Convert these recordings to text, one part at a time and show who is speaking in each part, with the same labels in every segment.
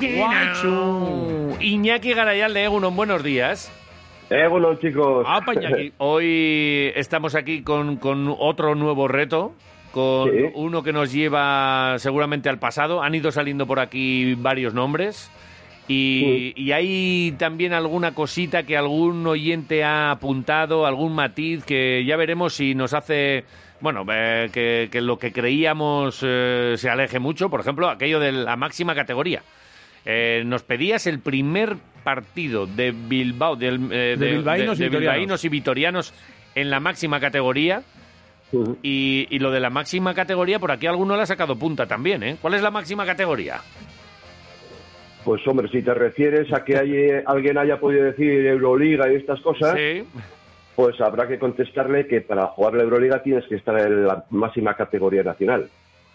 Speaker 1: Guachu. Iñaki Garayal de Egunon, buenos días.
Speaker 2: Eh, bueno, chicos.
Speaker 1: Apa, Iñaki. Hoy estamos aquí con, con otro nuevo reto, con
Speaker 2: Sí.
Speaker 1: uno que nos lleva seguramente al pasado. Han ido saliendo por aquí varios nombres. Y, y hay también alguna cosita que algún oyente ha apuntado, algún matiz que ya veremos si nos hace, bueno, eh, que, que lo que creíamos eh, se aleje mucho. Por ejemplo, aquello de la máxima categoría. Eh, nos pedías el primer partido de Bilbao, del, eh,
Speaker 3: De bilbaínos y
Speaker 1: de
Speaker 3: vitorianos.
Speaker 1: bilbaínos y vitorianos en la máxima categoría. Y, y lo de la máxima categoría, por aquí alguno le ha sacado punta también, ¿eh? ¿Cuál es la máxima categoría?
Speaker 2: Pues hombre, si te refieres a que hay- alguien haya podido decir Euroliga y estas cosas,
Speaker 1: Sí.
Speaker 2: pues habrá que contestarle que para jugar la Euroliga tienes que estar en la máxima categoría nacional.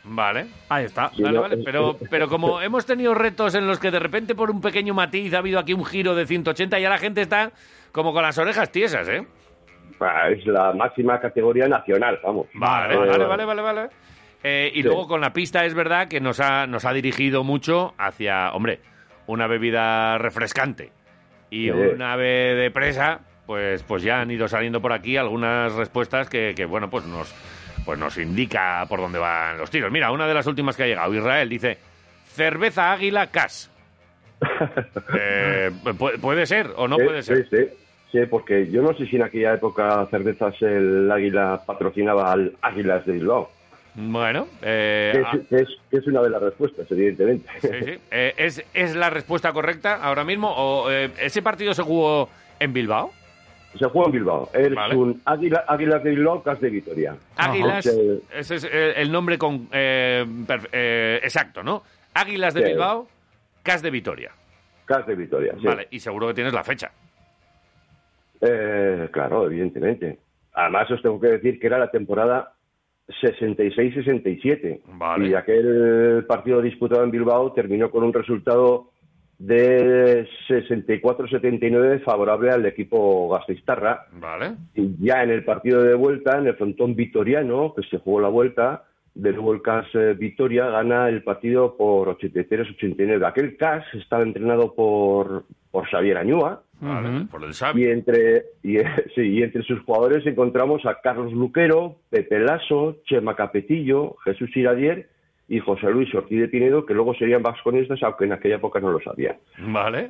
Speaker 1: Vale.
Speaker 3: Ahí está.
Speaker 1: Vale, vale.
Speaker 2: es-
Speaker 1: Pero,
Speaker 2: es-
Speaker 1: pero como hemos tenido retos en los que de repente por un pequeño matiz ha habido aquí un giro de 180, ya la gente está como con las orejas tiesas, ¿eh?
Speaker 2: Es la máxima categoría nacional, vamos.
Speaker 1: Vale,
Speaker 2: Eh,
Speaker 1: vale, vale, vale, vale. Eh, y
Speaker 2: Sí.
Speaker 1: luego con la pista es verdad que nos ha, nos ha dirigido mucho hacia, hombre, una bebida refrescante y
Speaker 2: Sí.
Speaker 1: una ave de presa, pues, pues ya han ido saliendo por aquí algunas respuestas que, que, bueno, pues nos, pues nos indica por dónde van los tiros. Mira, una de las últimas que ha llegado, Israel, dice, cerveza águila cas. Eh, pu- ¿Puede ser o no
Speaker 2: sí,
Speaker 1: puede ser?
Speaker 2: Sí, sí. Sí, porque yo no sé si en aquella época cervezas el Águila patrocinaba al Águilas de Bilbao.
Speaker 1: Bueno, eh,
Speaker 2: Que es,
Speaker 1: ah,
Speaker 2: que es, que es una de las respuestas, evidentemente.
Speaker 1: Sí, sí. Eh, ¿es, ¿Es la respuesta correcta ahora mismo? ¿O eh, ese partido se jugó en Bilbao?
Speaker 2: Se juega en Bilbao. Es
Speaker 1: Vale.
Speaker 2: un Águila, Águilas de Bilbao, Cas de Vitoria.
Speaker 1: Águilas, ese es eh, el nombre con, eh, eh, exacto, ¿no? Águilas de
Speaker 2: Sí.
Speaker 1: Bilbao, Cas de Vitoria.
Speaker 2: Cas de Vitoria, sí.
Speaker 1: Vale, y seguro que tienes la fecha.
Speaker 2: Eh, claro, evidentemente. Además, os tengo que decir que era la temporada 66-67.
Speaker 1: Vale.
Speaker 2: Y aquel partido disputado en Bilbao terminó con un resultado de 64-79 favorable al equipo gasteiztarra.
Speaker 1: Vale.
Speaker 2: Y ya en el partido de vuelta, en el frontón vitoriano, que se jugó la vuelta, de nuevo el CAS eh, Vitoria gana el partido por 83-89. Aquel CAS estaba entrenado por, por Xavier Añúa,
Speaker 1: Vale, por el
Speaker 2: y entre, y, sí, y entre sus jugadores encontramos a Carlos Luquero, Pepe Lasso, Chema Capetillo, Jesús Iradier y José Luis Ortiz de Pinedo, que luego serían vasconistas, aunque en aquella época no lo sabían.
Speaker 1: Vale.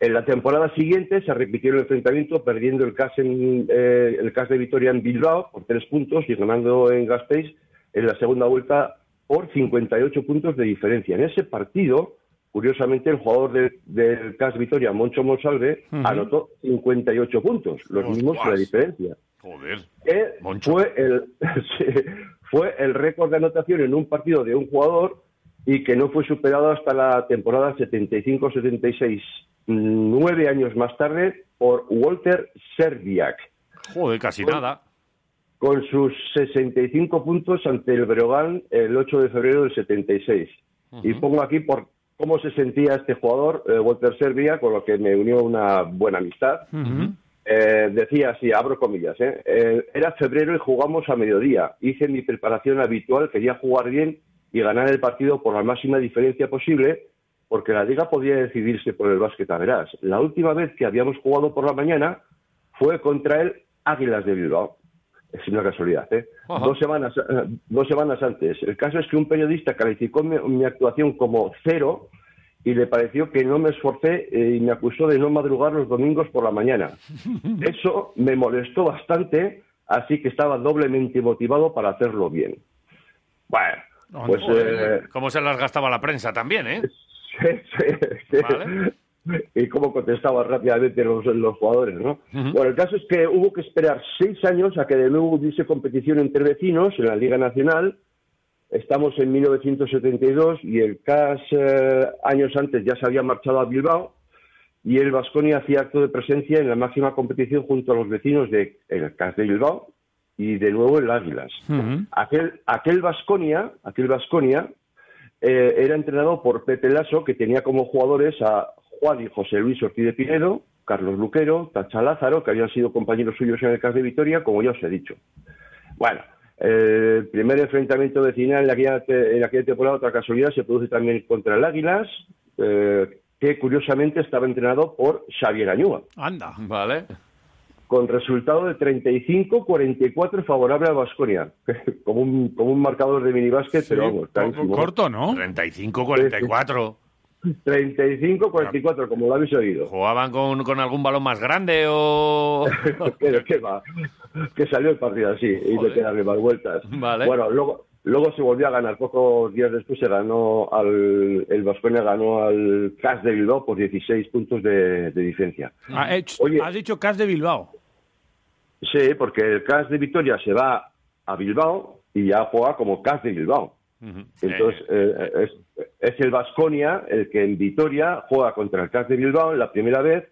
Speaker 2: En la temporada siguiente se repitió el enfrentamiento, perdiendo el CAS, en, eh, el CAS de Vitoria en Bilbao por tres puntos y ganando en Gasteiz en la segunda vuelta por 58 puntos de diferencia. En ese partido, curiosamente, el jugador de- del CAS Vitoria, Moncho Monsalve,
Speaker 3: Ujú.
Speaker 2: anotó 58 puntos, los mismos que la diferencia.
Speaker 1: Joder.
Speaker 2: Que
Speaker 1: Moncho.
Speaker 2: fue el, fue el récord de anotación en un partido de un jugador y que no fue superado hasta la temporada 75-76, nueve años más tarde, por Walter Serbiak,
Speaker 1: Joder, casi nada.
Speaker 2: con sus 65 puntos ante el Breogán el 8 de febrero del 76. Y pongo aquí por cómo se sentía este jugador, eh, Walter Serbiak, con lo que me unió una buena amistad.
Speaker 3: Ujú.
Speaker 2: Eh, decía así, abro comillas, ¿eh? Eh, era febrero y jugamos a mediodía. Hice mi preparación habitual, quería jugar bien y ganar el partido por la máxima diferencia posible, porque la liga podía decidirse por el básquet a verás. La última vez que habíamos jugado por la mañana fue contra el Águilas de Bilbao. Es una casualidad, ¿eh?
Speaker 1: Ajá.
Speaker 2: Dos semanas, eh, dos semanas antes. El caso es que un periodista calificó mi, mi actuación como cero y le pareció que no me esforcé eh, y me acusó de no madrugar los domingos por la mañana. Eso me molestó bastante, así que estaba doblemente motivado para hacerlo bien. Bueno, pues...
Speaker 1: Joder,
Speaker 2: eh,
Speaker 1: ¿Cómo se las gastaba la prensa también, eh?
Speaker 2: sí, sí, sí.
Speaker 1: Vale.
Speaker 2: Y cómo contestaban rápidamente los, los jugadores, ¿no? Bueno, el caso es que hubo que esperar seis años a que de nuevo hubiese competición entre vecinos en la Liga Nacional. Estamos en 1972 y el CAS eh, años antes ya se había marchado a Bilbao y el Vasconia hacía acto de presencia en la máxima competición junto a los vecinos de el CAS de Bilbao y de nuevo el Águilas. Aquel aquel Vasconia, aquel Vasconia eh, era entrenado por Pepe Lasso, que tenía como jugadores a Juan y José Luis Ortiz de Pinedo, Carlos Luquero, Tacha Lázaro, que habían sido compañeros suyos en el CAS de Vitoria, como ya os he dicho. Bueno, el primer enfrentamiento vecinal en aquella, te- en aquella temporada, otra casualidad, se produce también contra el Águilas, eh, que curiosamente estaba entrenado por Xavier Añúa.
Speaker 3: Anda.
Speaker 1: Vale.
Speaker 2: Con resultado de 35-44 favorable a Vasconia. como, un, como un marcador de minibásquet, pero vamos.
Speaker 3: Corto, ¿no?
Speaker 1: 35-44.
Speaker 2: 35-44, como lo habéis oído.
Speaker 1: ¿Jugaban con, con algún balón más grande o...?
Speaker 2: Pero qué va, que salió el partido así y de quedarle más vueltas.
Speaker 1: Vale.
Speaker 2: Bueno, luego, luego se volvió a ganar. Pocos días después se ganó al, el Vasconia ganó al CAS de Bilbao por 16 puntos de, de diferencia. Oye.
Speaker 3: Has dicho Cas de Bilbao.
Speaker 2: Sí, porque el CAS de Vitoria se va a Bilbao y ya juega como CAS de Bilbao. Entonces,
Speaker 1: Eh,
Speaker 2: eh, es, es el Vasconia el que en Vitoria juega contra el CAS de Bilbao la primera vez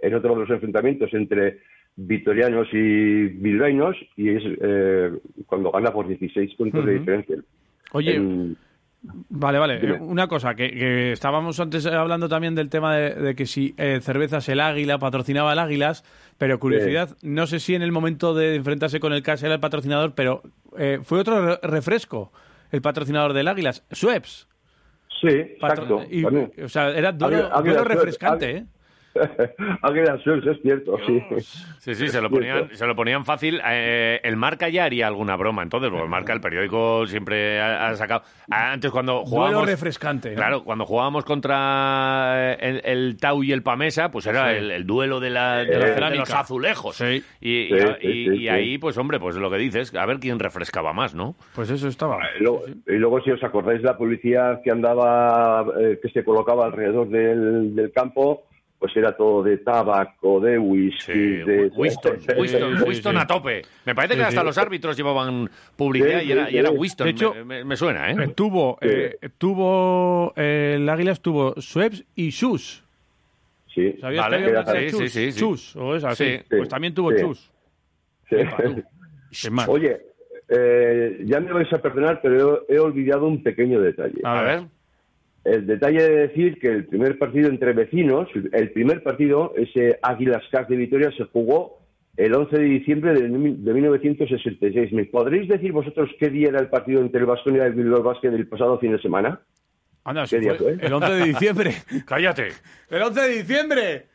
Speaker 2: en otro de los enfrentamientos entre vitorianos y bilbaínos y es eh, cuando gana por 16 puntos de diferencia.
Speaker 3: Oye,
Speaker 2: En-
Speaker 3: Vale, vale.
Speaker 2: Dime.
Speaker 3: Una cosa, que, que estábamos antes hablando también del tema de, de que si eh, cervezas el Águila patrocinaba el Águilas, pero curiosidad, no sé si en el momento de enfrentarse con el CAS era el patrocinador, pero eh, fue otro re- refresco el patrocinador del Águilas, Sueps.
Speaker 2: Sí, exacto.
Speaker 3: y- o sea, era duelo
Speaker 2: Suez,
Speaker 3: refrescante, ¿eh?
Speaker 2: Águila Suez, es cierto, sí.
Speaker 1: Sí, sí, se lo ponían, se lo ponían fácil. Eh, el Marca ya haría alguna broma, entonces, porque el Marca, el periódico, siempre ha, ha sacado... Antes cuando
Speaker 3: Duelo
Speaker 1: jugábamos...
Speaker 3: refrescante. ¿no?
Speaker 1: Claro, cuando jugábamos contra el, el Tau y el Pamesa, pues era
Speaker 3: Sí.
Speaker 1: el, el duelo de, la, de,
Speaker 3: la
Speaker 1: los- de
Speaker 3: cerámica.
Speaker 1: los azulejos.
Speaker 3: Sí.
Speaker 1: Y, y-
Speaker 2: Sí, sí,
Speaker 1: y-
Speaker 2: sí,
Speaker 1: y
Speaker 2: sí.
Speaker 1: ahí, pues hombre, pues lo que dices, a ver quién refrescaba más, ¿no?
Speaker 3: Pues eso estaba.
Speaker 2: Y luego, y luego, si os acordáis, la publicidad que andaba, eh, que se colocaba alrededor del, del campo, pues era todo de tabaco, de whisky,
Speaker 1: Sí,
Speaker 2: de...
Speaker 1: Winston, Winston, Winston a tope. Me parece que hasta los árbitros llevaban publicidad
Speaker 2: Sí,
Speaker 1: y, era, y. Winston.
Speaker 3: De hecho,
Speaker 1: me, me- me suena,
Speaker 3: Eh, tuvo, eh, tuvo eh, el Águilas tuvo Sueps y Chus.
Speaker 2: Sí,
Speaker 3: ¿Sabías
Speaker 1: Vale,
Speaker 3: que había una
Speaker 2: sí,
Speaker 1: sí,
Speaker 3: Chus?
Speaker 1: sí, sí.
Speaker 3: Chus, o es así.
Speaker 1: Sí.
Speaker 3: Pues también tuvo
Speaker 2: Sí.
Speaker 3: Chus.
Speaker 2: Oye, eh, ya me vais a perdonar, pero he, he olvidado un pequeño detalle.
Speaker 3: A
Speaker 1: A
Speaker 3: ver.
Speaker 2: El detalle de decir que el primer partido entre vecinos, el primer partido, ese Águilas Cas de Vitoria, se jugó el 11 de diciembre de, mi- de 1966. ¿Me podréis decir vosotros qué día era el partido entre el Vasconia y el Bilbao Basket del pasado fin de semana?
Speaker 3: Anda, si
Speaker 2: ¿Qué día
Speaker 3: fue
Speaker 2: fue?
Speaker 3: el 11 de diciembre.
Speaker 1: Cállate.
Speaker 3: ¡El 11 de diciembre!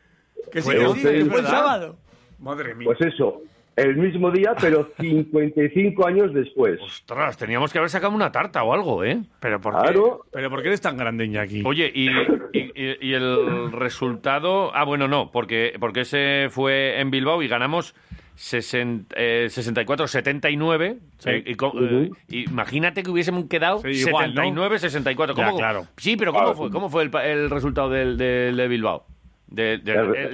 Speaker 3: Que
Speaker 1: Fue
Speaker 3: sí, que
Speaker 1: el
Speaker 3: sí,
Speaker 2: 11 de
Speaker 3: que fue el
Speaker 1: ¿verdad?
Speaker 3: sábado. Madre mía.
Speaker 2: Pues eso, el mismo día, pero 55 años después.
Speaker 1: Ostras, teníamos que haber sacado una tarta o algo, ¿eh?
Speaker 3: pero ¿por
Speaker 2: Claro.
Speaker 3: qué? ¿Pero por qué eres tan grande, Iñaki?
Speaker 1: Oye, y, y- y- y el resultado... Ah, bueno, no, porque, porque ese fue en Bilbao y ganamos 60, eh, 64-79.
Speaker 3: Sí.
Speaker 1: Eh, y co- eh, imagínate que hubiésemos quedado
Speaker 3: Sí, igual, ¿no?
Speaker 1: 79-64.
Speaker 3: Ya,
Speaker 1: ¿Cómo-
Speaker 3: claro.
Speaker 1: Sí, pero ¿cómo
Speaker 2: Claro.
Speaker 1: fue, cómo fue el, pa- el resultado del, del- de Bilbao? De,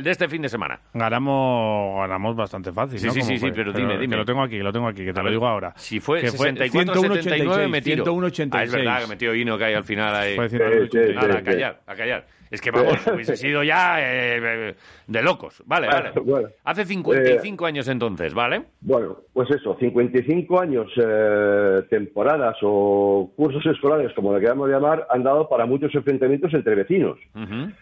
Speaker 1: este fin de semana.
Speaker 3: Ganamos, ganamos bastante fácil,
Speaker 1: Sí,
Speaker 3: ¿no?
Speaker 1: sí,
Speaker 3: ¿Cómo
Speaker 1: sí, sí, pero dime, dime.
Speaker 3: Que lo tengo aquí, lo tengo aquí, que te lo digo ahora.
Speaker 1: Si fue
Speaker 3: Que
Speaker 1: 64-79 me tiro.
Speaker 3: 101-86.
Speaker 1: Ah, es verdad que metió Hino que hay al final ahí.
Speaker 3: Fue
Speaker 2: Sí,
Speaker 3: 101-86.
Speaker 2: sí,
Speaker 1: Nada, a callar, a callar. Es que vamos, hubiese sido ya eh, eh, de locos. Vale, vale.
Speaker 2: Bueno,
Speaker 1: Hace 55 años entonces, ¿vale?
Speaker 2: Bueno, pues eso, 55 años, eh, temporadas o cursos escolares, como le queramos llamar, han dado para muchos enfrentamientos entre vecinos.
Speaker 1: Ujú.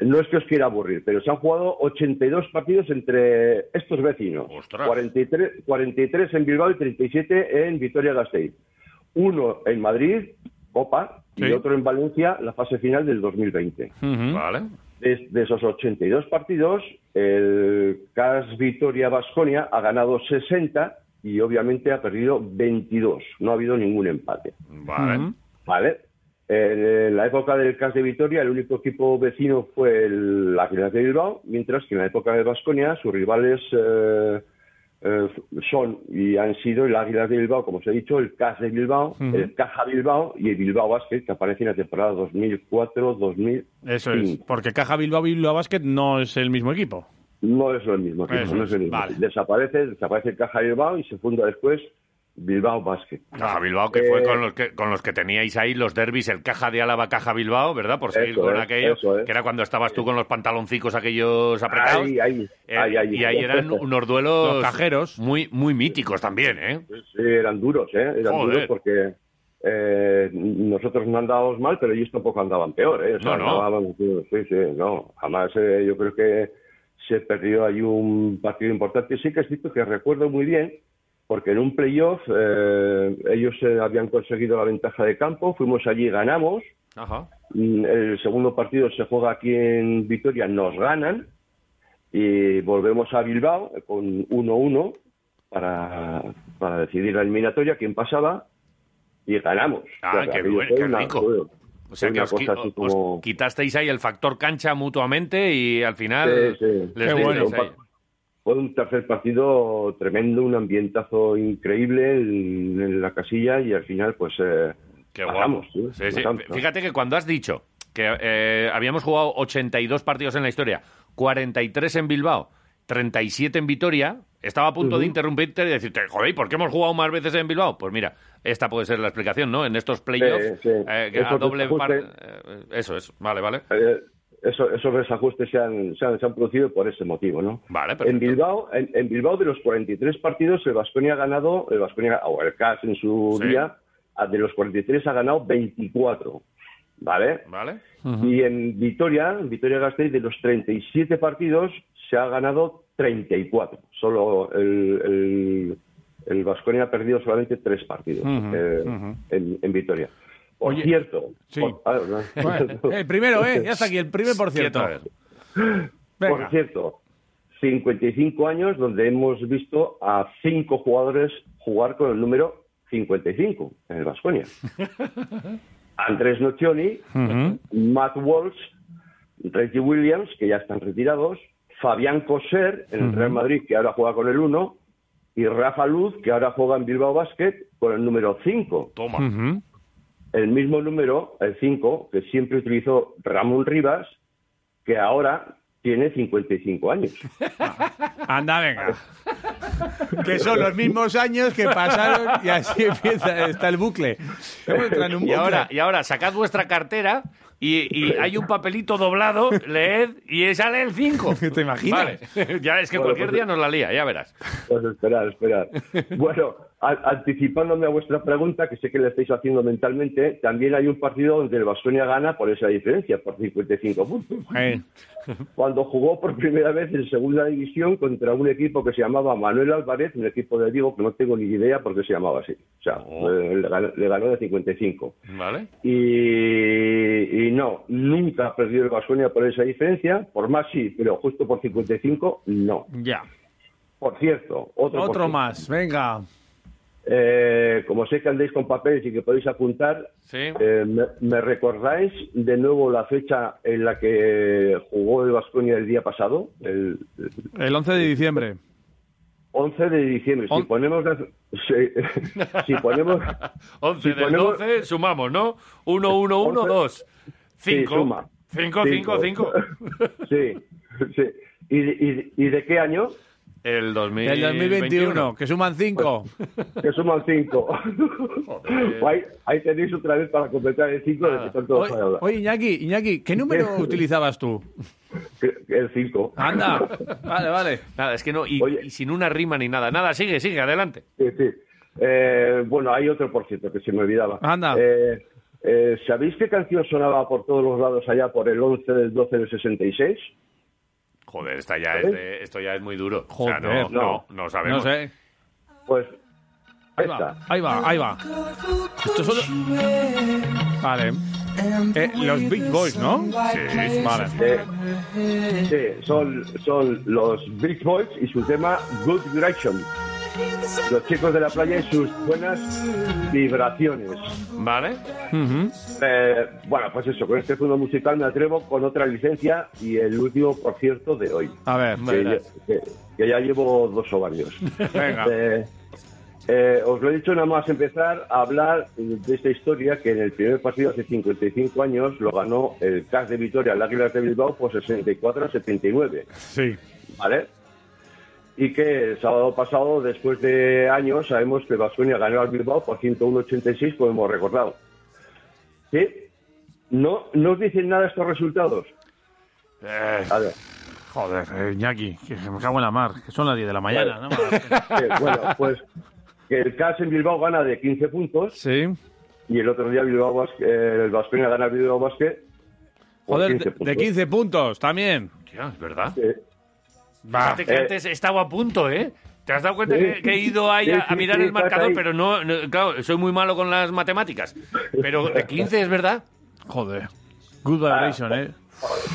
Speaker 2: No es que os quiera aburrir, pero se han jugado 82 partidos entre estos vecinos.
Speaker 1: Ostras.
Speaker 2: 43, 43 en Bilbao y 37 en Vitoria-Gasteiz. Uno en Madrid, Copa,
Speaker 3: Sí.
Speaker 2: y otro en Valencia, la fase final del 2020.
Speaker 3: Ujú.
Speaker 1: Vale.
Speaker 2: De, de esos 82 partidos, el CAS Vitoria Basconia ha ganado 60 y obviamente ha perdido 22. No ha habido ningún empate.
Speaker 1: Vale.
Speaker 2: ¿Vale? En la época del CAS de Vitoria, el único equipo vecino fue el Águilas de Bilbao, mientras que en la época de Basconia sus rivales eh, eh, son y han sido el Águilas de Bilbao, como os he dicho, el CAS de Bilbao, el Caja Bilbao y el Bilbao Basket, que aparece en la temporada 2004-2005.
Speaker 3: Eso es, porque Caja Bilbao Bilbao Basket no es el mismo equipo.
Speaker 2: No es lo mismo, equipo,
Speaker 3: Eso
Speaker 2: no es el mismo.
Speaker 3: vale.
Speaker 2: Desaparece, desaparece el Caja Bilbao y se funda después Bilbao Basket.
Speaker 1: Caja Bilbao, que
Speaker 2: Eh,
Speaker 1: fue con los que, con los que teníais ahí los derbis, el Caja de Álava, Caja Bilbao, ¿verdad? Por seguir con
Speaker 2: es,
Speaker 1: aquello,
Speaker 2: es.
Speaker 1: que era cuando estabas tú con los pantaloncicos aquellos apretados.
Speaker 2: Ahí, ahí,
Speaker 1: Eh,
Speaker 2: ahí, ahí.
Speaker 1: Y ahí eran unos duelos
Speaker 3: Los cajeros.
Speaker 1: muy, muy míticos también, ¿eh?
Speaker 2: Sí, eran duros, ¿eh? Eran
Speaker 1: Joder.
Speaker 2: duros porque eh, nosotros no andábamos mal, pero ellos tampoco andaban peor, ¿eh? O sea,
Speaker 1: No, no.
Speaker 2: sí, sí, no. Jamás eh, yo creo que se perdió ahí un partido importante. Sí que es cierto que recuerdo muy bien, porque en un playoff eh, ellos eh, habían conseguido la ventaja de campo, fuimos allí y ganamos,
Speaker 1: Ajá.
Speaker 2: Mm, El segundo partido se juega aquí en Vitoria, nos ganan y volvemos a Bilbao con 1-1 para, para decidir la eliminatoria, quién pasaba y ganamos.
Speaker 1: Ah,
Speaker 2: O sea, que
Speaker 1: qué bueno, qué
Speaker 2: una-
Speaker 1: rico. O sea que os, qui-
Speaker 2: cosa así
Speaker 1: os
Speaker 2: como-
Speaker 1: quitasteis ahí el factor cancha mutuamente y al final
Speaker 2: Sí, sí.
Speaker 1: les
Speaker 3: bueno.
Speaker 2: Fue un tercer partido tremendo, un ambientazo increíble en, en la casilla y al final pues eh,
Speaker 1: Qué
Speaker 2: pasamos, ¿sí?
Speaker 1: Sí, sí. Fíjate que cuando has dicho que eh, habíamos jugado 82 partidos en la historia, 43 en Bilbao, 37 en Vitoria, estaba a punto de interrumpirte y decirte, joder, ¿por qué hemos jugado más veces en Bilbao? Pues mira, esta puede ser la explicación, ¿no? En estos playoffs, eh, a doble par- eh, Eso es, vale, vale.
Speaker 2: Eso- esos desajustes se han, se, han, se han producido por ese motivo, ¿no?
Speaker 1: Vale, perfecto.
Speaker 2: En Bilbao, en, en Bilbao de los 43 partidos, el Vasconia ha ganado, el Vasconia, o el CAS en su
Speaker 1: Sí.
Speaker 2: día, de los 43 ha ganado 24, ¿vale?
Speaker 1: ¿Vale?
Speaker 2: Y en Vitoria, en Vitoria Gasteiz, de los 37 partidos, se ha ganado 34. Solo el, el, el Baskonia ha perdido solamente tres partidos eh, en, en Vitoria. Por
Speaker 3: Oye,
Speaker 2: cierto,
Speaker 3: sí.
Speaker 2: por, ah, no.
Speaker 3: Bueno, el primero, ¿eh? Ya está aquí, el primer por cierto.
Speaker 2: Por cierto, 55 años donde hemos visto a cinco jugadores jugar con el número 55 en el Baskonia. Andrés Nocioni. Matt Walsh, Reggie Williams, que ya están retirados, Fabián Coser en el Real Madrid, que ahora juega con el 1, y Rafa Luz, que ahora juega en Bilbao Basket con el número 5.
Speaker 1: Toma.
Speaker 2: El mismo número, el 5, que siempre utilizó Ramón Rivas, que ahora tiene 55 años.
Speaker 3: Anda, venga. Que son los mismos años que pasaron y así empieza, está el bucle. En un
Speaker 1: Y ahora, y ahora sacad vuestra cartera y, y hay un papelito doblado, leed y sale el 5.
Speaker 3: ¿Te imaginas?
Speaker 1: Vale. ya es que
Speaker 2: Bueno,
Speaker 1: cualquier
Speaker 2: pues-
Speaker 1: día nos la lía, ya verás.
Speaker 2: Pues esperar, esperar. Bueno, anticipándome a vuestra pregunta, que sé que la estáis haciendo mentalmente, también hay un partido donde el Baskonia gana por esa diferencia, por 55 puntos. Cuando jugó por primera vez en segunda división contra un equipo que se llamaba Manuel Álvarez, un equipo de Diego que no tengo ni idea por qué se llamaba así. O sea,
Speaker 1: Oh.
Speaker 2: le, ganó, le ganó de 55.
Speaker 1: ¿Vale?
Speaker 2: Y, y no, nunca ha perdido el Baskonia por esa diferencia, por más sí, pero justo por 55 no.
Speaker 3: ya.
Speaker 2: Por cierto, otro, por
Speaker 3: Otro
Speaker 2: cierto.
Speaker 3: más, venga.
Speaker 2: Eh, como sé que andéis con papeles y que podéis apuntar,
Speaker 1: Sí.
Speaker 2: eh, me, me recordáis de nuevo la fecha en la que jugó el Vasconia el día pasado? El, el
Speaker 3: El 11 de diciembre.
Speaker 2: 11 de diciembre. Si
Speaker 3: On-
Speaker 2: ponemos la- si, si ponemos
Speaker 1: 11
Speaker 2: si
Speaker 1: del
Speaker 2: ponemos-
Speaker 1: 12, sumamos, ¿no? 1, 1, 1,
Speaker 2: 11.
Speaker 1: 2.
Speaker 2: Sí,
Speaker 1: 5.
Speaker 2: suma.
Speaker 1: 5, 5, 5.
Speaker 2: sí, sí. ¿Y, y, y de qué año?
Speaker 1: El 2021.
Speaker 3: El 2021, que suman 5.
Speaker 2: Que suman 5. ahí, ahí tenéis otra vez para completar el 5 de que tanto hablado.
Speaker 3: Oye, Iñaki, Iñaki, ¿qué número utilizabas tú?
Speaker 2: El 5.
Speaker 3: Anda. Vale, vale.
Speaker 1: Nada, es que no, y,
Speaker 2: Oye.
Speaker 1: y sin una rima ni nada. Nada, sigue, sigue, adelante.
Speaker 2: Sí, sí. Eh, bueno, hay otro, por cierto, que se me olvidaba.
Speaker 3: Anda.
Speaker 2: Eh, eh, ¿Sabéis qué canción sonaba por todos los lados allá por el 11 del 12 del 66?
Speaker 1: Joder, esta ya es de- esto ya es muy duro. O sea, no,
Speaker 3: Joder.
Speaker 1: no, no,
Speaker 3: No
Speaker 1: sabemos.
Speaker 3: sé.
Speaker 2: Pues
Speaker 3: Ahí va, ahí va, ahí va. Esto solo... Vale. Eh, los Big Boys, ¿no?
Speaker 1: Sí,
Speaker 3: Vale.
Speaker 2: Eh, sí, son, son los Beach Boys y su tema Good Vibration. Los chicos de la playa y sus buenas vibraciones.
Speaker 1: ¿Vale?
Speaker 2: Eh, bueno, pues eso, con este fondo musical me atrevo con otra licencia y el último, por cierto, de hoy.
Speaker 3: A ver,
Speaker 2: que, ya- que- que ya llevo dos ovarios.
Speaker 3: venga.
Speaker 2: Eh, eh, os lo he dicho nada más empezar a hablar de esta historia que en el primer partido hace 55 años lo ganó el CAS de Vitoria, el Águilas de Bilbao, por 64 a 79,
Speaker 3: Sí.
Speaker 2: ¿vale? Y que el sábado pasado, después de años, sabemos que Vasconia ganó al Bilbao por 101-86, como hemos recordado. ¿Sí? ¿No, ¿No os dicen nada estos resultados?
Speaker 1: Eh,
Speaker 2: A ver.
Speaker 3: Joder, eh, Iñaki, que me cago en la mar, que son las 10 de la mañana, ¿no?
Speaker 2: Eh, bueno, pues que el CAS en Bilbao gana de 15 puntos
Speaker 3: Sí.
Speaker 2: y el otro día Bilbao Basque, eh, el Vasconia gana el Bilbao por
Speaker 3: Joder,
Speaker 2: 15
Speaker 3: de,
Speaker 2: puntos.
Speaker 3: de 15 puntos también.
Speaker 1: tío, es verdad.
Speaker 2: Eh,
Speaker 3: Va.
Speaker 1: Fíjate que
Speaker 2: eh.
Speaker 1: antes estaba a punto, ¿eh? ¿Te has dado cuenta
Speaker 2: Sí.
Speaker 1: que, que he ido ahí
Speaker 2: Sí,
Speaker 1: a, a mirar
Speaker 2: sí,
Speaker 1: el marcador,
Speaker 2: ahí.
Speaker 1: pero no, no- claro, soy muy malo con las matemáticas. Pero de 15 es verdad.
Speaker 3: Joder. Good vibration, ¿eh?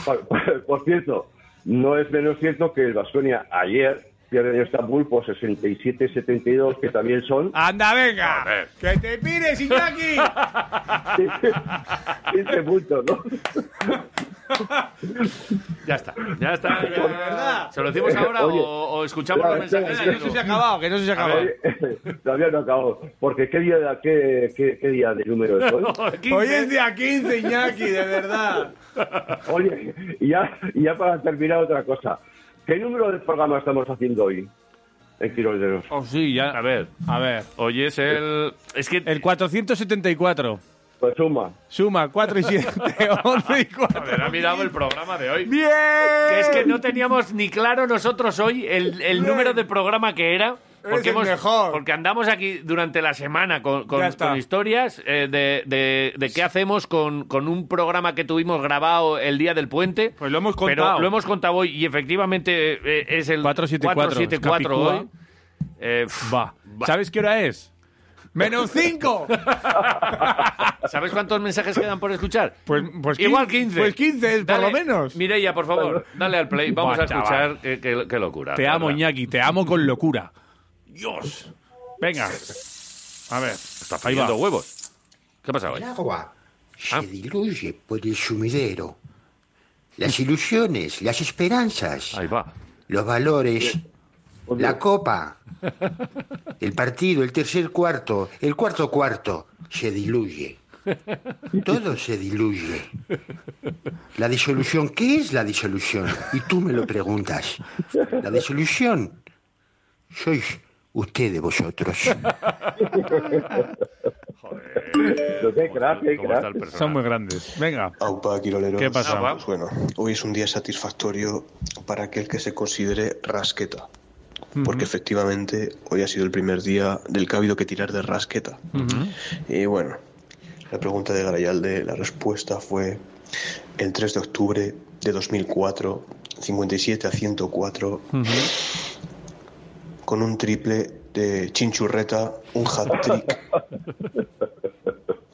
Speaker 2: Por, por- por cierto, no es menos cierto que el Vasconia ayer pierde en Estambul por 67-72, que también son
Speaker 3: ¡Anda, venga! ¡Que te pires, Iñaki!
Speaker 2: 15 puntos, ¿no?
Speaker 1: Ya está, ya está. ya-. ¿Se lo decimos ahora
Speaker 2: Oye,
Speaker 1: o, o escuchamos los mensajes?
Speaker 3: Que no se se ha acabado, que no se se ha acabado.
Speaker 2: Todavía no acabo. Porque ¿qué día, qué, qué, qué día de número es hoy?
Speaker 3: Hoy es día 15, Iñaki, de verdad.
Speaker 2: Oye, y ya, y ya para terminar otra cosa. ¿Qué número de programa estamos haciendo hoy en Quiroleros?
Speaker 3: Oh, sí, ya.
Speaker 1: A ver,
Speaker 3: A ver.
Speaker 1: hoy es el... Es que...
Speaker 3: El 474.
Speaker 2: Pues suma.
Speaker 3: Suma 4 y 7, 11 y 4.
Speaker 1: Joder, ha mirado el programa de hoy.
Speaker 3: ¡Bien!
Speaker 1: Que es que no teníamos ni claro nosotros hoy el, el número de programa que era.
Speaker 3: Eres el mejor.
Speaker 1: porque andamos aquí durante la semana con, con-
Speaker 3: Ya está.
Speaker 1: con historias eh, de, de- de qué hacemos con, con un programa que tuvimos grabado el día del puente.
Speaker 3: Pues lo hemos
Speaker 1: Pero
Speaker 3: contado.
Speaker 1: lo hemos contado hoy y efectivamente eh, es el
Speaker 3: 474,
Speaker 1: 474 hoy.
Speaker 3: Capicúa.
Speaker 1: Eh, pf,
Speaker 3: Va. ¿Sabes qué hora es? ¡Menos 5!
Speaker 1: ¿Sabes cuántos mensajes quedan por escuchar?
Speaker 3: Pues, pues
Speaker 1: Igual
Speaker 3: 15.
Speaker 1: 15.
Speaker 3: Pues 15, por lo menos.
Speaker 1: Mireia, por favor, dale al play. Vamos
Speaker 3: Va,
Speaker 1: a escuchar qué, qué- qué locura.
Speaker 3: Te amo,
Speaker 1: verdad.
Speaker 3: Iñaki, te amo con locura. Dios. Venga. A ver.
Speaker 1: Está
Speaker 3: Ahí
Speaker 1: fallando huevos. ¿Qué pasa hoy?
Speaker 4: El agua se
Speaker 1: Ah.
Speaker 4: diluye por el sumidero. Las ilusiones, las esperanzas,
Speaker 1: Ahí va.
Speaker 4: los valores, la copa, el partido, el tercer cuarto, el cuarto cuarto, se diluye. Todo se diluye. La disolución, ¿qué es la disolución? Y tú me lo preguntas. La disolución sois ustedes vosotros.
Speaker 3: Son muy grandes. Venga.
Speaker 5: Aupa, Quiroleros.
Speaker 3: ¿Qué pasa?
Speaker 5: Pues bueno, hoy es un día satisfactorio para aquel que se considere rasqueta. Porque efectivamente hoy ha sido el primer día del que ha habido que tirar de rasqueta. Y bueno, la pregunta de Garayalde, la respuesta fue el 3 de octubre de 2004, 57 a 104, con un triple de Chinchurreta, un hat-trick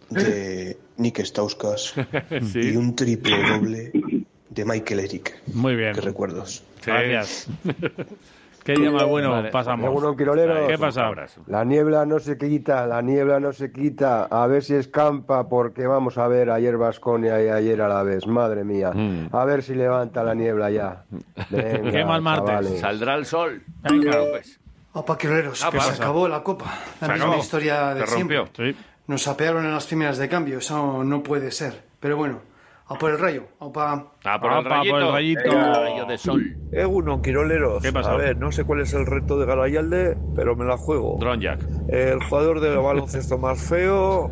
Speaker 5: de Nick Stauskas y un triple doble de Michael Eric.
Speaker 3: Muy bien.
Speaker 5: Qué recuerdos.
Speaker 1: Sí.
Speaker 3: Gracias. Qué día más bueno
Speaker 1: Vale.
Speaker 3: pasamos.
Speaker 6: Quiroleros.
Speaker 3: ¿Qué pasa?
Speaker 1: Cabras.
Speaker 6: La niebla no se quita, la niebla no se quita. A ver si escampa, porque vamos a ver ayer Vasconia y ayer a la vez. Madre mía.
Speaker 1: Mm.
Speaker 6: A ver si levanta la niebla ya. Venga,
Speaker 3: Qué mal martes.
Speaker 6: chavales.
Speaker 1: Saldrá el sol.
Speaker 3: Venga.
Speaker 1: Pues.
Speaker 7: Opa, Quiroleros,
Speaker 1: Ah,
Speaker 7: que
Speaker 1: pasa.
Speaker 7: se acabó la copa. La
Speaker 1: Se
Speaker 7: misma
Speaker 1: acabó.
Speaker 7: historia de siempre.
Speaker 3: Sí.
Speaker 7: Nos apearon en las primeras de cambio, eso no puede ser. Pero bueno, a por el rayo.
Speaker 1: Ah, por,
Speaker 3: Ah,
Speaker 1: el
Speaker 3: pa,
Speaker 1: rayito.
Speaker 3: por el rayito.
Speaker 1: El rayo de sol.
Speaker 8: Egunon, Quiroleros.
Speaker 3: ¿Qué pasa?
Speaker 8: A ver, no sé cuál es el reto de Garayalde, pero me la juego.
Speaker 1: Drone Jack.
Speaker 8: El jugador de baloncesto más feo,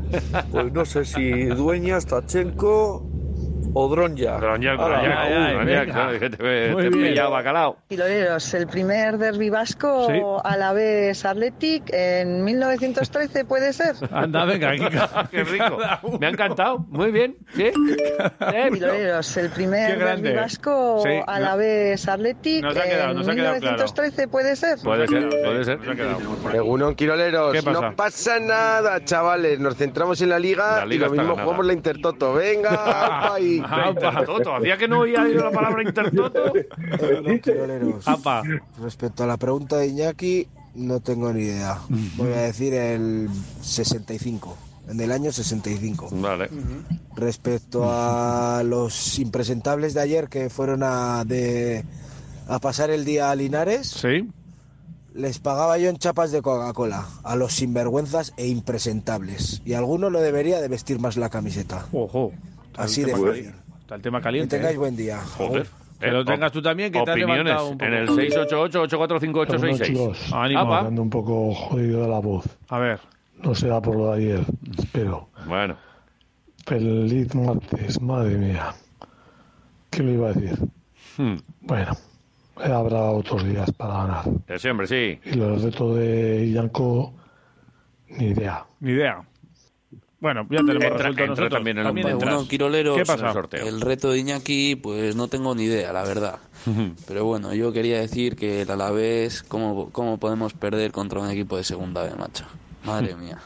Speaker 8: pues no sé si Dueñas, Tachenko o Dronja.
Speaker 3: Venga.
Speaker 1: claro, que te, te
Speaker 3: Muy
Speaker 1: he
Speaker 3: bien.
Speaker 1: pillado bacalao.
Speaker 9: Quiroleros, el primer derbi vasco
Speaker 3: Sí.
Speaker 9: a la vez Athletic en 1913, ¿puede ser?
Speaker 3: Anda, venga. aquí-
Speaker 1: Qué rico. Me ha encantado. Muy bien. ¿Sí?
Speaker 9: Quiroleros, el primer derbi vasco
Speaker 3: Sí,
Speaker 9: a la vez Athletic
Speaker 3: Nos ha quedado,
Speaker 9: en
Speaker 3: nos ha quedado claro.
Speaker 9: 1913, ¿puede ser?
Speaker 1: Puede ser, puede ser.
Speaker 3: Nos ha quedado.
Speaker 6: Egunon, Quiroleros.
Speaker 3: ¿Qué pasa?
Speaker 6: No pasa nada, chavales. Nos centramos en la liga,
Speaker 1: La liga
Speaker 6: y lo mismo
Speaker 1: ganada.
Speaker 6: jugamos la Intertoto. Venga, y-
Speaker 3: Ah, Apa.
Speaker 1: Intertoto. Hacía que no oía yo la palabra intertoto.
Speaker 3: Apa.
Speaker 10: Respecto a la pregunta de Iñaki, no tengo ni idea. Voy a decir el 65, en el año 65.
Speaker 1: Vale.
Speaker 10: Respecto a los impresentables de ayer que fueron a, de, a pasar el día a Linares,
Speaker 3: Sí.
Speaker 10: les pagaba yo en chapas de Coca-Cola a los sinvergüenzas e impresentables. Y alguno lo debería de vestir más la camiseta.
Speaker 3: Ojo.
Speaker 10: Así de fácil.
Speaker 3: Está el tema
Speaker 10: Que
Speaker 3: caliente.
Speaker 10: tengáis
Speaker 3: ¿eh?
Speaker 10: buen día.
Speaker 1: Joder.
Speaker 3: Que lo tengas tú también, que te has
Speaker 1: Opiniones
Speaker 3: levantado un poco.
Speaker 1: en el 688-845-866.
Speaker 11: chicos.
Speaker 3: Ánimo.
Speaker 11: Ando un poco jodido de la voz.
Speaker 3: A ver.
Speaker 11: No será por lo de ayer, espero.
Speaker 1: Bueno.
Speaker 11: Feliz martes, madre mía. ¿Qué le iba a decir?
Speaker 1: Hmm.
Speaker 11: Bueno, eh, habrá otros días para ganar.
Speaker 1: Eh, Sí, hombre, sí.
Speaker 11: Y los retos de Yanko, ni idea.
Speaker 3: Ni idea. Bueno, ya tenemos
Speaker 1: Entra-
Speaker 3: resuelto
Speaker 1: entra
Speaker 3: nosotros.
Speaker 1: también en un
Speaker 3: También
Speaker 12: Quiroleros,
Speaker 3: ¿Qué pasa?
Speaker 1: el sorteo.
Speaker 12: el reto de Iñaki, pues no tengo ni idea, la verdad. Pero bueno, yo quería decir que el Alavés, ¿cómo, ¿cómo podemos perder contra un equipo de segunda B, macho? Madre mía.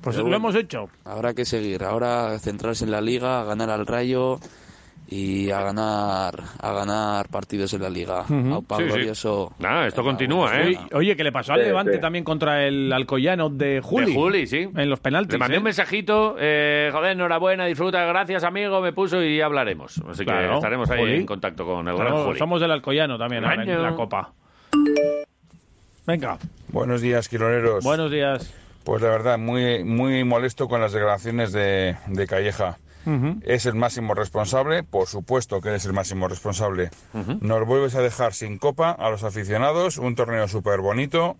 Speaker 3: Pues
Speaker 12: Pero
Speaker 3: lo
Speaker 12: bueno,
Speaker 3: hemos hecho.
Speaker 12: Habrá que seguir. Ahora centrarse en la liga, ganar al Rayo y a ganar a ganar partidos en la liga.
Speaker 3: Ujú.
Speaker 12: Aupa
Speaker 1: Sí, sí.
Speaker 12: glorioso.
Speaker 1: Nada, esto continúa, ¿eh?
Speaker 3: Oye, que le pasó al
Speaker 1: Sí,
Speaker 3: Levante
Speaker 1: sí.
Speaker 3: también contra el Alcoyano de Juli.
Speaker 1: De Juli, sí.
Speaker 3: En los penaltis.
Speaker 1: Le mandé
Speaker 3: ¿eh?
Speaker 1: un mensajito, eh, joder, enhorabuena, disfruta, gracias amigo, me puso y hablaremos. Así que
Speaker 3: Claro,
Speaker 1: estaremos ahí
Speaker 3: Juli.
Speaker 1: en contacto con el gran
Speaker 3: Somos,
Speaker 1: Juli.
Speaker 3: somos del Alcoyano también ahora, en la Copa. Venga.
Speaker 13: Buenos días, quiroleros.
Speaker 3: Buenos días.
Speaker 13: Pues la verdad, muy, muy molesto con las declaraciones de, de Calleja. Es el máximo responsable, por supuesto que eres el máximo responsable. Nos vuelves a dejar sin copa a los aficionados, un torneo súper bonito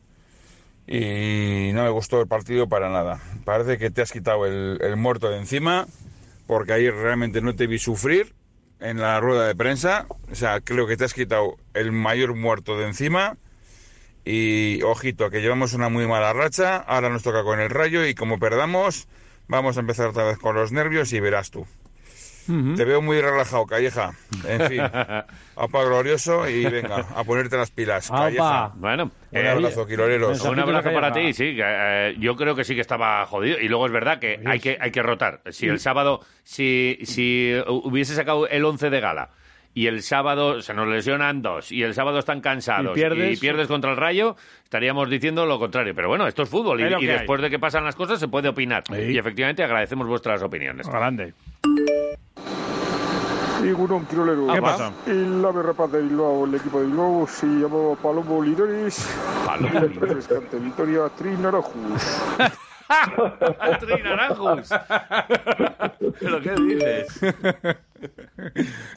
Speaker 13: y no me gustó el partido para nada. Parece que te has quitado el, el muerto de encima, porque ahí realmente no te vi sufrir en la rueda de prensa. O sea, creo que te has quitado el mayor muerto de encima. Y ojito, que llevamos una muy mala racha, ahora nos toca con el rayo y como perdamos, vamos a empezar otra vez con los nervios y verás tú. Te veo muy relajado, Calleja. En fin, apa glorioso y venga, a ponerte las pilas, Calleja.
Speaker 1: Bueno,
Speaker 13: Un abrazo, quiroleros.
Speaker 1: Un abrazo para ti, sí. que, eh, yo creo que sí que estaba jodido. Y luego es verdad que hay que, hay que rotar. Si el sábado, si, si hubiese sacado el 11 de gala y el sábado se nos lesionan dos y el sábado están cansados
Speaker 3: Y pierdes-
Speaker 1: contra el Rayo, estaríamos diciendo lo contrario. Pero bueno, esto es fútbol y,
Speaker 3: Es lo
Speaker 1: y
Speaker 3: que hay.
Speaker 1: después de que pasan las cosas se puede opinar. Y efectivamente agradecemos vuestras opiniones.
Speaker 3: Grande.
Speaker 14: Y Gurón Quirolero.
Speaker 1: ¿Qué pasa?
Speaker 14: El ave rapaz de Bilbao, el equipo de Bilbao se llamaba Palomo Lidores.
Speaker 1: Palomo
Speaker 14: Y el refrescante Trinarajus.
Speaker 1: Trinaranjus. ¿Pero qué dices?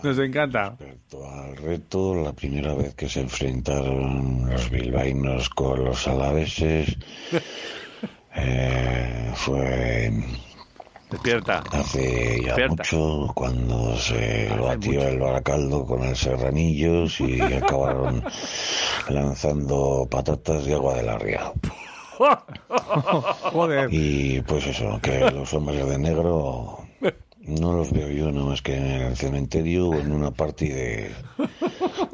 Speaker 3: Nos encanta.
Speaker 15: Al reto, la primera vez que se enfrentaron los bilbaínos con los alaveses eh, fue
Speaker 1: Despierta.
Speaker 15: hace ya
Speaker 1: Despierta.
Speaker 15: mucho cuando se batió el Baracaldo con el Serranillos y acabaron lanzando patatas de agua de la ría.
Speaker 3: Joder.
Speaker 15: Y pues eso, que los hombres de negro no los veo yo nada más que en el cementerio o en una party de,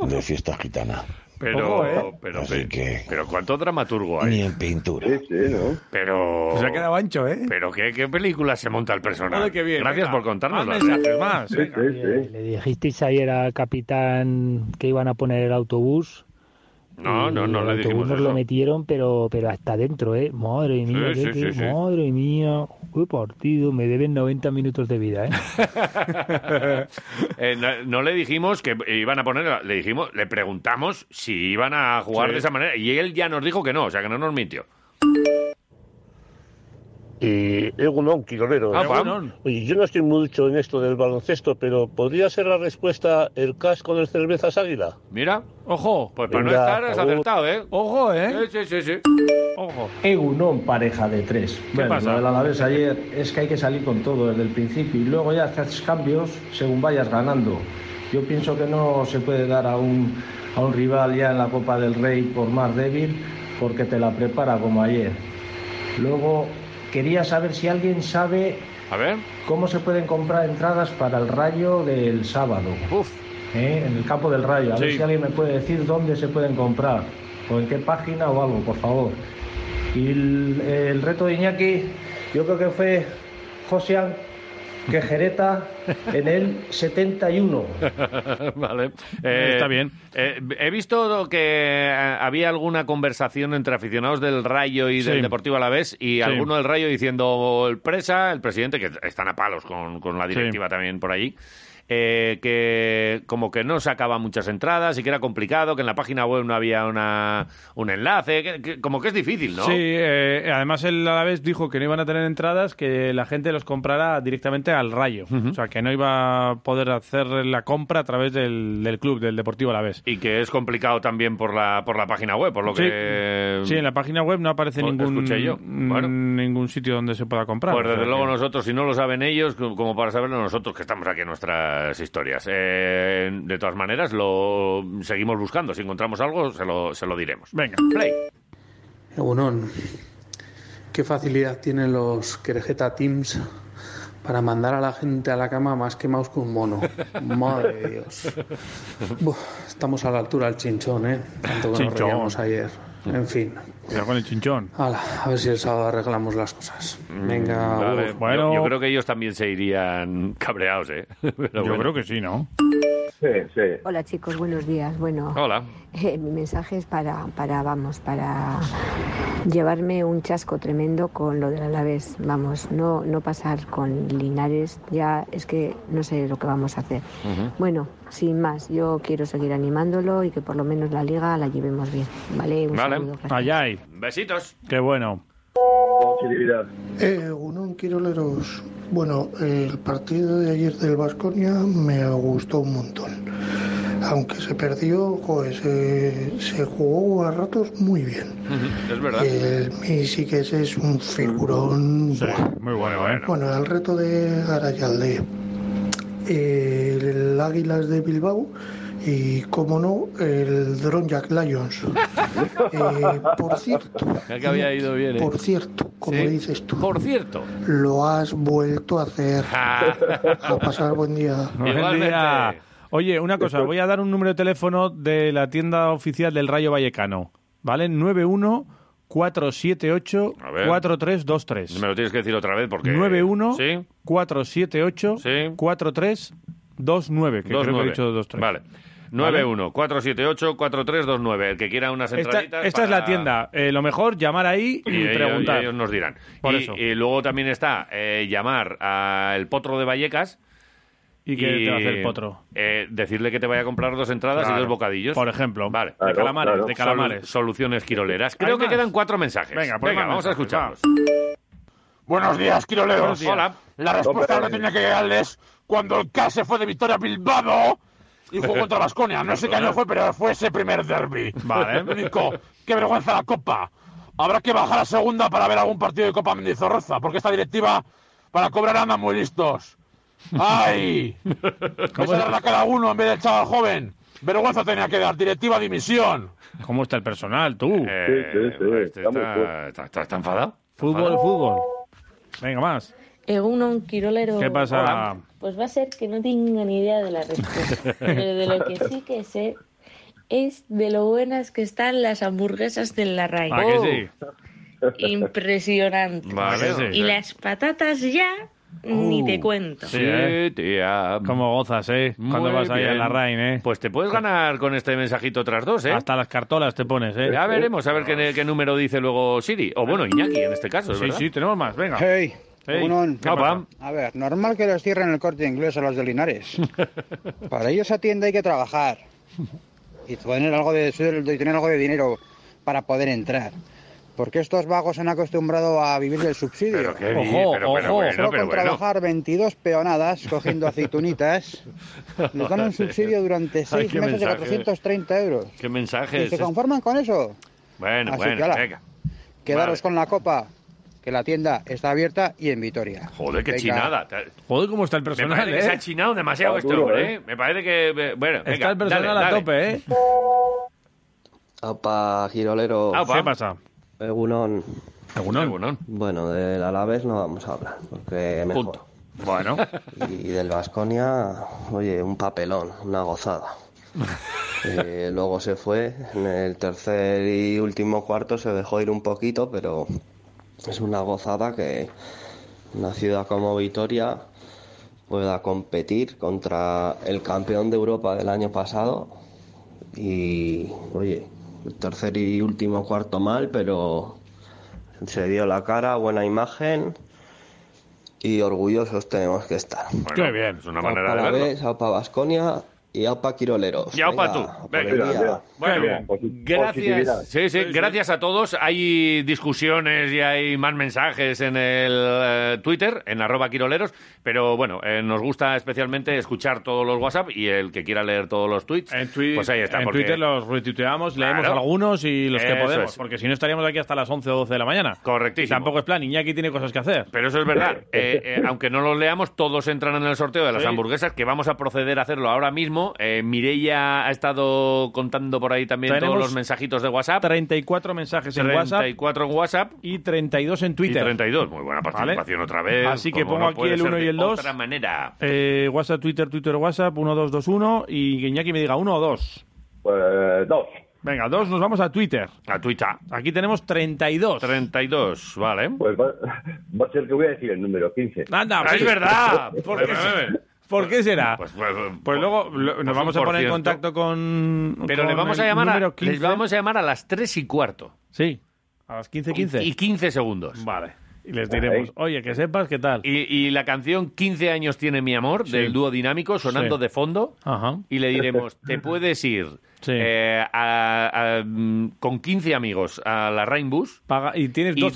Speaker 15: de fiesta gitana.
Speaker 1: Pero,
Speaker 3: Ojo, ¿eh?
Speaker 1: pero,
Speaker 15: Así
Speaker 1: pero,
Speaker 15: que-
Speaker 1: pero ¿cuánto dramaturgo hay?
Speaker 15: Ni en pintura.
Speaker 1: Pero.
Speaker 3: Se ha quedado ancho, ¿eh?
Speaker 1: Pero qué, qué película se monta el personaje.
Speaker 3: Qué bien,
Speaker 1: Gracias
Speaker 3: venga.
Speaker 1: por contárnoslo.
Speaker 3: Más mensajes, más. venga.
Speaker 16: ¿Le dijisteis ayer al capitán que iban a poner el autobús?
Speaker 1: No, no, no
Speaker 16: el
Speaker 1: le dijimos eso.
Speaker 16: lo metieron, pero, pero hasta dentro, ¿eh? Madre mía,
Speaker 1: Sí, sí, sí,
Speaker 16: madre mía, qué partido. Me deben 90 minutos de vida, ¿eh?
Speaker 1: Eh, no, no le dijimos que iban a poner, le dijimos, le preguntamos si iban a jugar de esa manera y él ya nos dijo que no, o sea que no nos mintió.
Speaker 17: Y Egunon, Quirolero.
Speaker 1: Ah, Egunon.
Speaker 17: Oye, yo no estoy mucho en esto del baloncesto, pero ¿podría ser la respuesta el CAS con el cervezas águila?
Speaker 1: Mira,
Speaker 3: ojo,
Speaker 1: pues para no estar has
Speaker 17: agur.
Speaker 1: acertado, ¿eh?
Speaker 3: Ojo, ¿eh?
Speaker 1: Sí, sí, sí.
Speaker 3: Ojo.
Speaker 18: Egunon, pareja de tres.
Speaker 3: ¿Qué
Speaker 18: bueno,
Speaker 3: pasa?
Speaker 18: lo del Alavés ayer es que hay que salir con todo desde el principio y luego ya haces cambios según vayas ganando. Yo pienso que no se puede dar a un, a un rival ya en la Copa del Rey por más débil porque te la prepara como ayer. Luego quería saber si alguien sabe
Speaker 1: A ver.
Speaker 18: cómo se pueden comprar entradas para el Rayo del sábado. ¿Eh? En el campo del Rayo. A ver si alguien me puede decir dónde se pueden comprar o en qué página o algo, por favor. Y el, el reto de Iñaki, yo creo que fue Josian Quejereta en el 71.
Speaker 1: vale.
Speaker 3: Está bien.
Speaker 1: eh, he visto que eh, había alguna conversación entre aficionados del Rayo y del
Speaker 3: Sí.
Speaker 1: Deportivo Alavés y
Speaker 3: Sí.
Speaker 1: alguno del Rayo diciendo el presa, el presidente, que están a palos con, con la directiva también por allí. Eh, que como que no sacaba muchas entradas y que era complicado, que en la página web no había una, un enlace, que- que- como que es difícil, ¿no?
Speaker 3: Sí, eh, además él a la vez dijo que no iban a tener entradas, que la gente los comprara directamente al Rayo. O sea, que no iba a poder hacer la compra a través del, del club, del Deportivo Alavés.
Speaker 1: Y que es complicado también por la, por la página web, por lo
Speaker 3: Sí.
Speaker 1: que...
Speaker 3: Sí, en la página web no aparece
Speaker 1: Pues
Speaker 3: ningún,
Speaker 1: yo. Bueno.
Speaker 3: ningún sitio donde se pueda comprar.
Speaker 1: Pues
Speaker 3: O
Speaker 1: desde
Speaker 3: sea
Speaker 1: luego
Speaker 3: que-
Speaker 1: nosotros, si no lo saben ellos, co- como para saberlo nosotros, que estamos aquí en nuestras historias. Eh, de todas maneras, lo seguimos buscando. Si encontramos algo, se lo, se lo diremos.
Speaker 3: Venga,
Speaker 1: play.
Speaker 19: Egunon, qué facilidad tienen los Querejeta Teams para mandar a la gente a la cama más quemados que un mono. Madre de Dios. Buf, estamos a la altura del chinchón, ¿eh? Tanto que nos ayer. En fin.
Speaker 3: Cuidado con el chinchón.
Speaker 19: Hala, a ver si el sábado arreglamos las cosas. Venga,
Speaker 1: Mm, Vale,
Speaker 19: Agur.
Speaker 3: Bueno.
Speaker 1: yo, yo creo que ellos también se irían cabreados, ¿eh? Pero
Speaker 3: Yo
Speaker 1: bueno.
Speaker 3: creo que sí, ¿no?
Speaker 2: Sí, sí.
Speaker 20: Hola chicos, buenos días. Bueno,
Speaker 1: Hola.
Speaker 20: eh, mi mensaje es para, para, vamos, para llevarme un chasco tremendo con lo del Alavés. Vamos, no, no pasar con Linares, ya es que no sé lo que vamos a hacer. Bueno, sin más, yo quiero seguir animándolo y que por lo menos la liga la llevemos bien. Vale, un
Speaker 1: Vale.
Speaker 20: saludo.
Speaker 3: Allá hay.
Speaker 1: Besitos.
Speaker 3: Qué bueno.
Speaker 2: Positividad.
Speaker 21: Eh, Unón Quiroleros. Bueno, el partido de ayer del Vasconia me gustó un montón. Aunque se perdió, joder, se, se jugó a ratos muy bien.
Speaker 1: Es verdad.
Speaker 21: El Misíquez es un figurón.
Speaker 3: Muy bueno, ¿eh?
Speaker 21: Bueno, el reto de Arayalde, el Águilas de Bilbao y, como no, el Drone Jack Lions. Eh, por cierto,
Speaker 1: que había ido bien, ¿eh?
Speaker 21: por cierto, como
Speaker 1: Sí.
Speaker 21: dices tú,
Speaker 1: Por cierto.
Speaker 21: lo has vuelto a hacer. A pasar buen día.
Speaker 3: Buen día. Oye, una cosa, voy a dar un número de teléfono de la tienda oficial del Rayo Vallecano. ¿Vale? 91 478
Speaker 1: A ver.
Speaker 3: 4323.
Speaker 1: Me lo tienes que decir otra vez porque...
Speaker 3: 91
Speaker 1: Sí.
Speaker 3: 478
Speaker 1: Sí.
Speaker 3: 4329, que creo que he
Speaker 1: 29.
Speaker 3: dicho 23.
Speaker 1: Vale. 91-478-4329. El que quiera unas
Speaker 3: Esta,
Speaker 1: entraditas.
Speaker 3: esta es la tienda. Eh, lo mejor, llamar ahí y,
Speaker 1: Y ellos,
Speaker 3: preguntar.
Speaker 1: y ellos nos dirán.
Speaker 3: Por
Speaker 1: y,
Speaker 3: eso.
Speaker 1: y luego también está eh, llamar al potro de Vallecas.
Speaker 3: ¿Y qué te va a hacer el potro?
Speaker 1: eh, decirle que te vaya a comprar dos entradas
Speaker 3: Claro.
Speaker 1: y dos bocadillos.
Speaker 3: Por ejemplo.
Speaker 1: Vale.
Speaker 3: De calamares, de calamares.
Speaker 1: Solu- soluciones quiroleras. Creo
Speaker 3: ¿Hay
Speaker 1: que
Speaker 3: más?
Speaker 1: quedan cuatro mensajes.
Speaker 3: Venga, pues más
Speaker 1: vamos a escucharlos.
Speaker 22: Buenos días, Quiroleros.
Speaker 1: Buenos días. Hola.
Speaker 22: La respuesta la tenía que darles cuando el K se fue de Victoria Bilbao y jugó contra Vasconia. No sé qué año fue, pero fue ese primer derby.
Speaker 3: Vale.
Speaker 22: Único. Qué vergüenza la Copa. Habrá que bajar a segunda para ver algún partido de Copa Mendizorroza, porque esta directiva para cobrar andan muy listos. ¡Ay! ¿Cómo darle a cada uno en vez del chaval joven? Vergüenza tenía que dar. Directiva dimisión.
Speaker 3: ¿Cómo está el personal, tú?
Speaker 1: Eh, este está, está- está- está enfadado.
Speaker 3: Fútbol, fútbol. Venga, más.
Speaker 23: Egunon Quirolero.
Speaker 3: ¿Qué pasa?
Speaker 23: Pues va a ser que no tengo ni idea de la respuesta. Pero de lo que sí que sé es de lo buenas que están las hamburguesas del Larraín.
Speaker 3: ¿A que sí?
Speaker 23: Impresionante.
Speaker 1: Vale, sí.
Speaker 23: Y las patatas ya ni
Speaker 3: Uh,
Speaker 23: te cuento.
Speaker 1: Sí,
Speaker 3: eh.
Speaker 1: tía.
Speaker 3: ¿Cómo gozas, eh? Cuando vas ahí a
Speaker 1: bien.
Speaker 3: la Rain, eh.
Speaker 1: Pues te puedes ganar con este mensajito otras dos, ¿eh?
Speaker 3: Hasta las cartolas te pones, eh.
Speaker 1: Ya veremos, a ver qué, qué número dice luego Siri. O bueno, Iñaki en este caso, ¿es
Speaker 3: Sí, sí, tenemos más, venga.
Speaker 24: Hey,
Speaker 3: Hey.
Speaker 24: A ver, normal que los cierren el corte inglés a los de Linares. Para ellos a tienda hay que trabajar y tener algo de sueldo y tener algo de dinero para poder entrar. Porque estos vagos se han acostumbrado a vivir del subsidio.
Speaker 1: Pero qué bien, Ojo, pero- pero ojo. bueno,
Speaker 24: Solo
Speaker 1: pero
Speaker 24: con
Speaker 1: bueno.
Speaker 24: trabajar 22 peonadas cogiendo aceitunitas, les dan un subsidio durante
Speaker 1: Ay,
Speaker 24: 6
Speaker 1: qué
Speaker 24: meses de
Speaker 1: mensaje.
Speaker 24: 430 euros.
Speaker 1: ¿Qué
Speaker 24: ¿Y
Speaker 1: mensaje es
Speaker 24: se
Speaker 1: este?
Speaker 24: conforman con eso?
Speaker 1: Bueno,
Speaker 24: Así
Speaker 1: bueno,
Speaker 24: que, ala,
Speaker 1: venga.
Speaker 24: Quedaros con la copa, que la tienda está abierta y en Vitoria.
Speaker 1: Joder, qué
Speaker 24: Venga.
Speaker 1: chinada.
Speaker 3: Joder, cómo está el
Speaker 1: Me
Speaker 3: personal,
Speaker 1: parece que
Speaker 3: eh.
Speaker 1: se ha chinado demasiado
Speaker 24: Está
Speaker 1: este
Speaker 24: duro,
Speaker 1: hombre,
Speaker 24: ¿eh?
Speaker 1: ¿eh? Me parece que... eh, Bueno, venga,
Speaker 3: Está el personal
Speaker 1: dale,
Speaker 3: a
Speaker 1: dale.
Speaker 3: tope, eh.
Speaker 25: Apa, Girolero.
Speaker 1: Aupa.
Speaker 3: ¿Qué pasa?
Speaker 25: Egunon.
Speaker 3: Egunon.
Speaker 25: Bueno, del Alavés no vamos a hablar, porque mejor.
Speaker 1: Punto.
Speaker 3: Bueno.
Speaker 25: Y del Vasconia, oye, un papelón, una gozada. Eh, luego se fue, en el tercer y último cuarto se dejó ir un poquito, pero es una gozada que una ciudad como Vitoria pueda competir contra el campeón de Europa del año pasado y, oye, el tercer y último cuarto mal, pero se dio la cara, buena imagen y orgullosos tenemos que estar.
Speaker 1: Qué bien. Es una manera de verlo.
Speaker 25: Y Aupa Quiroleros.
Speaker 1: Y aupa
Speaker 25: Venga,
Speaker 1: tú. Venga. Bueno,
Speaker 25: Bien.
Speaker 1: gracias. Sí, sí, gracias a todos. Hay discusiones y hay más mensajes en el eh, Twitter, en arroba quiroleros, pero bueno, eh, nos gusta especialmente escuchar todos los WhatsApp y el que quiera leer todos los tweets, pues ahí está.
Speaker 3: En
Speaker 1: porque-
Speaker 3: Twitter los retuiteamos, leemos
Speaker 1: Claro.
Speaker 3: algunos y los que
Speaker 1: Eso
Speaker 3: podemos,
Speaker 1: es.
Speaker 3: porque si no estaríamos aquí hasta las 11 o 12 de la mañana.
Speaker 1: Correctísimo.
Speaker 3: Y tampoco es plan, Iñaki tiene cosas que hacer.
Speaker 1: Pero eso es verdad. Eh, eh, aunque no los leamos, todos entran en el sorteo de las
Speaker 3: Sí.
Speaker 1: hamburguesas, que vamos a proceder a hacerlo ahora mismo. Eh, Mireia ha estado contando por ahí también
Speaker 3: Tenemos
Speaker 1: todos los mensajitos de WhatsApp.
Speaker 3: 34 mensajes en WhatsApp
Speaker 1: 34 en WhatsApp.
Speaker 3: y 32 en Twitter.
Speaker 1: Y 32. Muy buena participación otra vez.
Speaker 3: Así que pongo
Speaker 1: no
Speaker 3: aquí el
Speaker 1: ser
Speaker 3: 1 y
Speaker 1: de
Speaker 3: el 2.
Speaker 1: otra manera.
Speaker 3: Eh, WhatsApp, Twitter, Twitter, WhatsApp, 1221 y Iñaki me diga uno o dos.
Speaker 2: Pues dos.
Speaker 3: Venga, dos, nos vamos a Twitter.
Speaker 1: A Twitter.
Speaker 3: Aquí tenemos 32.
Speaker 1: 32, vale.
Speaker 2: Pues va, va a ser que voy a decir el número 15.
Speaker 3: Anda,
Speaker 1: Ah, es verdad.
Speaker 3: ¿Por qué, por qué será?
Speaker 1: Pues, pues,
Speaker 3: Pues luego lo- nos
Speaker 1: pues
Speaker 3: vamos a poner en contacto con.
Speaker 1: Pero
Speaker 3: con
Speaker 1: le vamos a llamar a,
Speaker 3: número 15.
Speaker 1: les vamos a llamar a las 3 y cuarto.
Speaker 3: Sí, a las 15, 15.
Speaker 1: Y 15 segundos.
Speaker 3: Vale. Y les diremos, oye, que sepas qué tal.
Speaker 1: Y, y la canción 15 años tiene mi amor,
Speaker 3: Sí.
Speaker 1: del dúo dinámico, sonando
Speaker 3: Sí.
Speaker 1: de fondo.
Speaker 3: Ajá.
Speaker 1: Y le diremos, te puedes ir
Speaker 3: Sí.
Speaker 1: eh, a- a, con 15 amigos a la Rainbus.
Speaker 3: Paga- y tienes
Speaker 1: y
Speaker 3: dos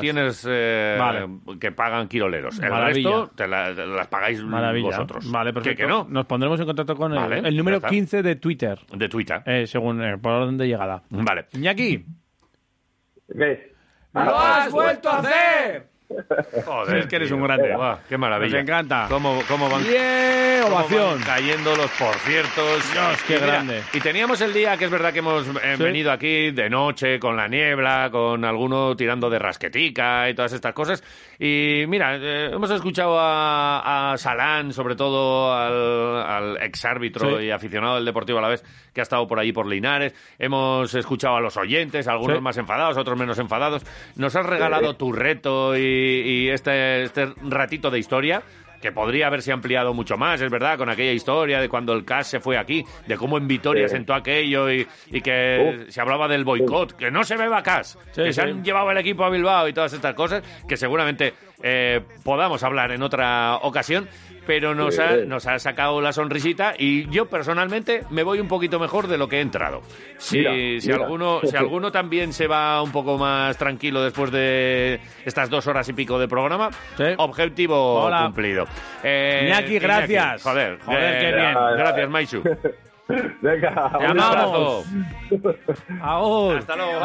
Speaker 1: tienes eh,
Speaker 3: Vale.
Speaker 1: que pagan quiroleros. El
Speaker 3: Maravilla.
Speaker 1: resto te, la- te las pagáis
Speaker 3: Maravilla.
Speaker 1: vosotros.
Speaker 3: Vale,
Speaker 1: ¿Que-
Speaker 3: perfecto.
Speaker 1: que no?
Speaker 3: Nos pondremos en contacto con el,
Speaker 1: Vale,
Speaker 3: el número
Speaker 1: ya está.
Speaker 3: 15 de Twitter,
Speaker 1: De Twitter.
Speaker 3: eh, según eh, por orden de llegada.
Speaker 1: Vale.
Speaker 3: Iñaki,
Speaker 2: ¿Qué?
Speaker 3: ¡lo has vuelto a hacer!
Speaker 1: Joder,
Speaker 3: es que eres
Speaker 1: tío.
Speaker 3: un grande.
Speaker 1: Buah, qué maravilla.
Speaker 3: Nos encanta.
Speaker 1: ¿Cómo, cómo van,
Speaker 3: ¡Bien!
Speaker 1: cómo
Speaker 3: Ovación.
Speaker 1: van cayendo los porciertos?
Speaker 3: Dios, qué
Speaker 1: Y mira,
Speaker 3: grande.
Speaker 1: Y teníamos el día que es verdad que hemos eh,
Speaker 3: Sí.
Speaker 1: venido aquí de noche, con la niebla, con alguno tirando de rasquetica y todas estas cosas. Y mira, eh, hemos escuchado a, a Salán, sobre todo al, al exárbitro
Speaker 3: Sí.
Speaker 1: y aficionado del Deportivo a la vez, que ha estado por allí por Linares. Hemos escuchado a los oyentes, algunos
Speaker 3: Sí.
Speaker 1: más enfadados, otros menos enfadados. Nos has regalado tu reto y, y este, este ratito de historia. Que podría haberse ampliado mucho más, es verdad, con aquella historia de cuando el CAS se fue aquí, de cómo en Vitoria
Speaker 2: Sí.
Speaker 1: sentó aquello y, y que se hablaba del boicot, que no se beba CAS,
Speaker 3: Sí,
Speaker 1: que se han llevado el equipo a Bilbao y todas estas cosas, que seguramente eh, podamos hablar en otra ocasión, pero nos, ha, nos ha sacado la sonrisita y yo personalmente me voy un poquito mejor de lo que he entrado. Si,
Speaker 2: Mira,
Speaker 1: si
Speaker 2: mira.
Speaker 1: alguno, si alguno también se va un poco más tranquilo después de estas dos horas y pico de programa, objetivo
Speaker 3: Hola.
Speaker 1: cumplido. Eh,
Speaker 3: Iñaki, gracias.
Speaker 1: Joder,
Speaker 3: Joder,
Speaker 1: eh,
Speaker 3: qué bien.
Speaker 1: Gracias, Maisu.
Speaker 2: Venga, un
Speaker 1: abrazo. Hasta luego.